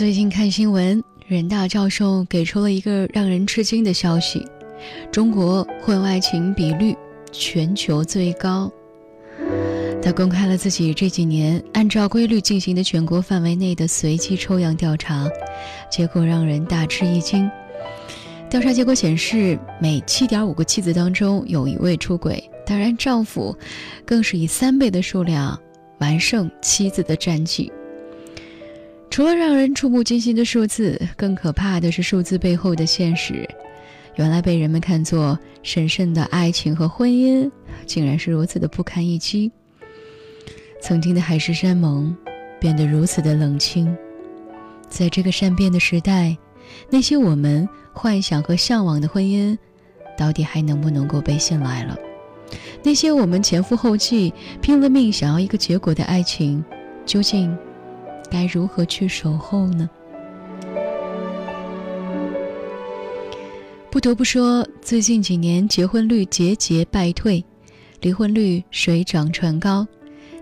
最近看新闻，人大教授给出了一个让人吃惊的消息：中国婚外情比率全球最高。他公开了自己这几年按照规律进行的全国范围内的随机抽样调查，结果让人大吃一惊。调查结果显示，每七点五个妻子当中有一位出轨，当然丈夫更是以三倍的数量完胜妻子的战绩。除了让人触目惊心的数字，更可怕的是数字背后的现实。原来被人们看作神圣的爱情和婚姻，竟然是如此的不堪一击。曾经的海誓山盟，变得如此的冷清。在这个善变的时代，那些我们幻想和向往的婚姻，到底还能不能够被信赖了？那些我们前赴后继、拼了命想要一个结果的爱情，究竟该如何去守候呢？不得不说，最近几年结婚率节节败退，离婚率水涨船高。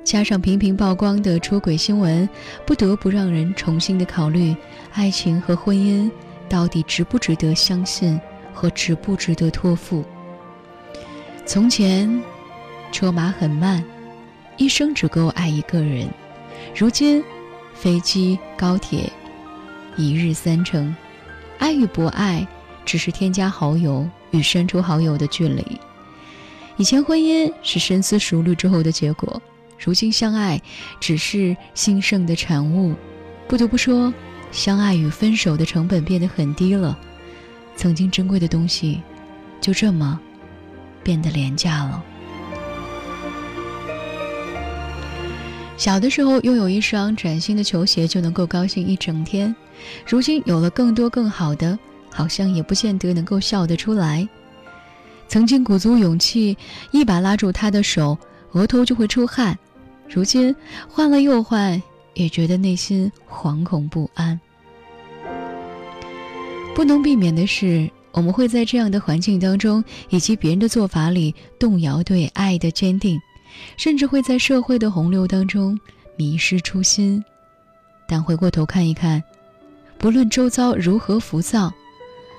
加上频频曝光的出轨新闻，不得不让人重新的考虑：爱情和婚姻到底值不值得相信和值不值得托付？从前，车马很慢，一生只够爱一个人；如今，飞机、高铁，一日三程，爱与不爱只是添加好友与删除好友的距离。以前，婚姻是深思熟虑之后的结果。如今相爱只是兴盛的产物，不得不说，相爱与分手的成本变得很低了。曾经珍贵的东西，就这么变得廉价了。小的时候拥有一双崭新的球鞋就能够高兴一整天，如今有了更多更好的，好像也不见得能够笑得出来。曾经鼓足勇气一把拉住他的手，额头就会出汗。如今换了又换，也觉得内心惶恐不安。不能避免的是，我们会在这样的环境当中，以及别人的做法里动摇对爱的坚定，甚至会在社会的洪流当中迷失初心。但回过头看一看，不论周遭如何浮躁，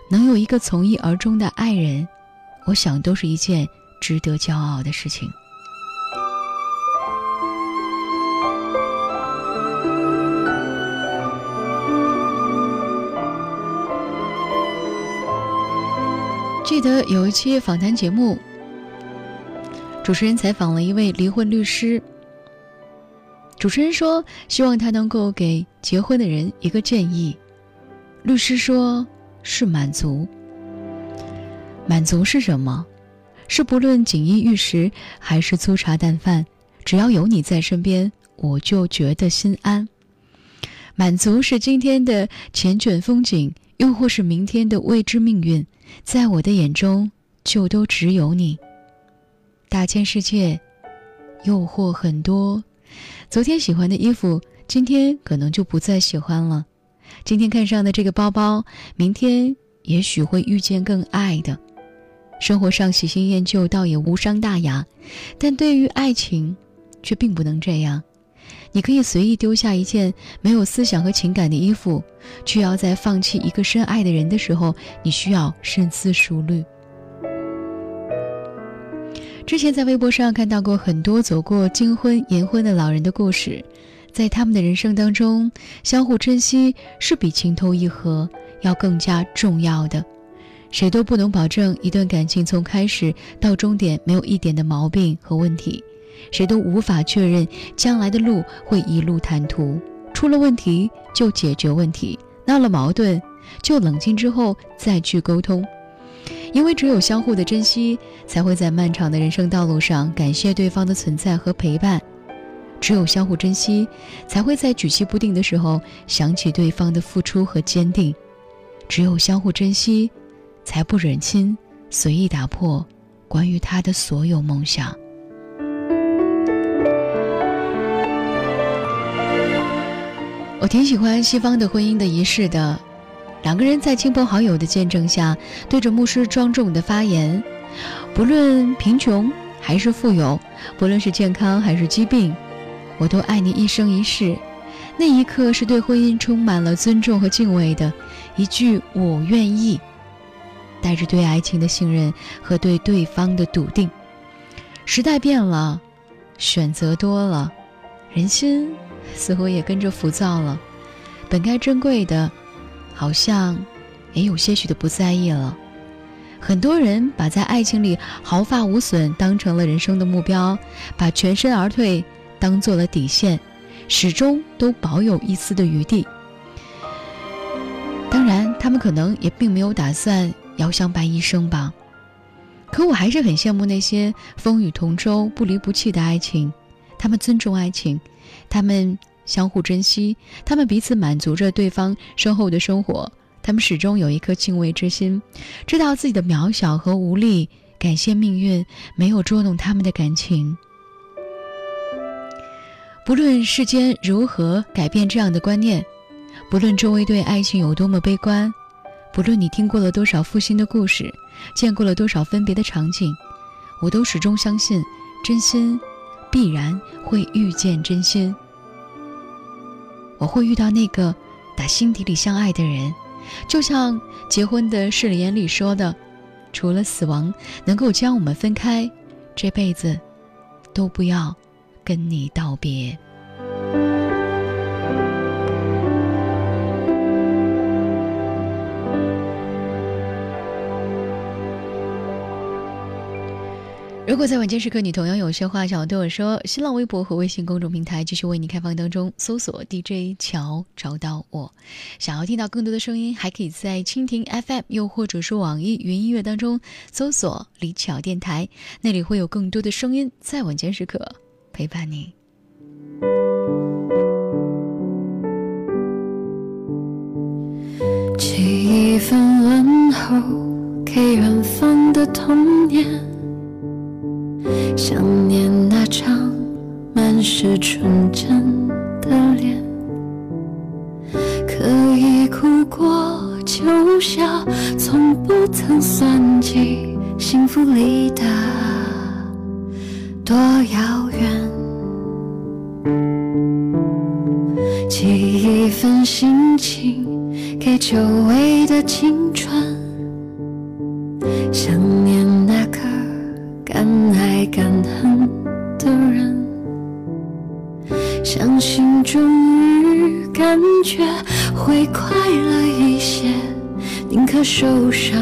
能有一个从一而终的爱人，我想都是一件值得骄傲的事情。记得有一期访谈节目，主持人采访了一位离婚律师。主持人说，希望他能够给结婚的人一个建议。律师说，是满足。满足是什么？是不论锦衣玉食还是粗茶淡饭，只要有你在身边，我就觉得心安。满足是今天的缱绻风景，又或是明天的未知命运。在我的眼中，就都只有你。大千世界，诱惑很多。昨天喜欢的衣服，今天可能就不再喜欢了。今天看上的这个包包，明天也许会遇见更爱的。生活上喜新厌旧倒也无伤大雅，但对于爱情，却并不能这样。你可以随意丢下一件没有思想和情感的衣服，却要在放弃一个深爱的人的时候，你需要深思熟虑。之前在微博上看到过很多走过金婚、银婚的老人的故事，在他们的人生当中，相互珍惜是比情投意合要更加重要的。谁都不能保证一段感情从开始到终点没有一点的毛病和问题。谁都无法确认将来的路会一路坦途，出了问题就解决问题，闹了矛盾就冷静之后再去沟通，因为只有相互的珍惜，才会在漫长的人生道路上感谢对方的存在和陪伴；只有相互珍惜，才会在举棋不定的时候想起对方的付出和坚定；只有相互珍惜，才不忍心随意打破关于他的所有梦想。我挺喜欢西方的婚姻的仪式的，两个人在亲朋好友的见证下，对着牧师庄重的发言。不论贫穷还是富有，不论是健康还是疾病，我都爱你一生一世。那一刻是对婚姻充满了尊重和敬畏的，一句“我愿意”，带着对爱情的信任和对对方的笃定。时代变了，选择多了，人心似乎也跟着浮躁了。本该珍贵的，好像也有些许的不在意了。很多人把在爱情里毫发无损当成了人生的目标，把全身而退当做了底线，始终都保有一丝的余地。当然，他们可能也并没有打算要相伴一生吧。可我还是很羡慕那些风雨同舟、不离不弃的爱情，他们尊重爱情，他们相互珍惜，他们彼此满足着对方身后的生活。他们始终有一颗敬畏之心，知道自己的渺小和无力，感谢命运没有捉弄他们的感情。不论世间如何改变这样的观念，不论周围对爱情有多么悲观，不论你听过了多少负心的故事，见过了多少分别的场景，我都始终相信，真心必然会遇见真心。我会遇到那个打心底里相爱的人。就像结婚的誓言里说的，除了死亡能够将我们分开，这辈子都不要跟你道别。如果在晚间时刻你同样有些话想要对我说，新浪微博和微信公众平台继续为你开放当中，搜索 DJ 乔找到我。想要听到更多的声音，还可以在蜻蜓 FM 又或者是网易云音乐当中搜索李巧电台，那里会有更多的声音在晚间时刻陪伴你。寄一份问候给远方的童年。想念那张满是纯真的脸，可以哭过就笑，从不曾算计幸福离得多遥远。寄一份心情给久违的青春，想相信终于感觉会快乐一些，宁可受伤，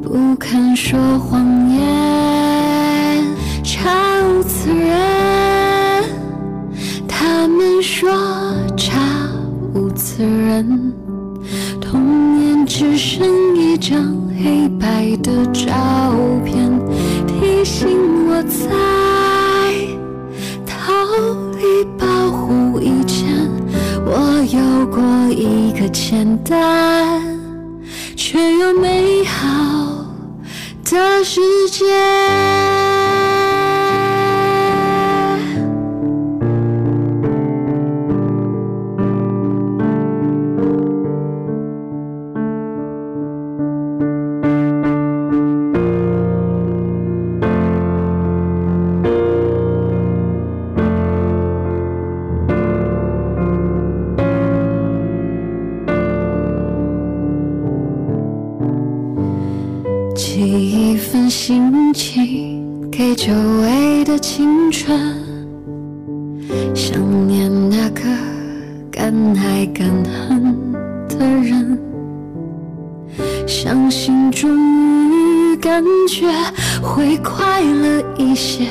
不肯说谎言。查无此人，他们说查无此人，童年只剩一张黑白的照片。提醒我在一个简单却又美好的世界。久违的青春想念那个敢爱敢恨的人相信终于感觉会快乐一些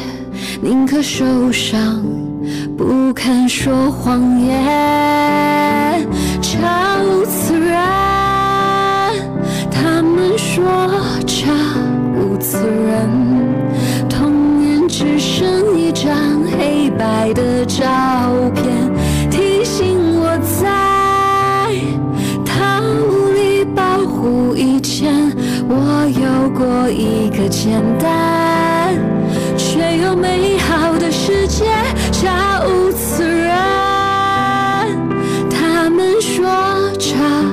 宁可受伤不肯说谎言。以前，我有过一个简单却又美好的世界，查无此人。他们说着。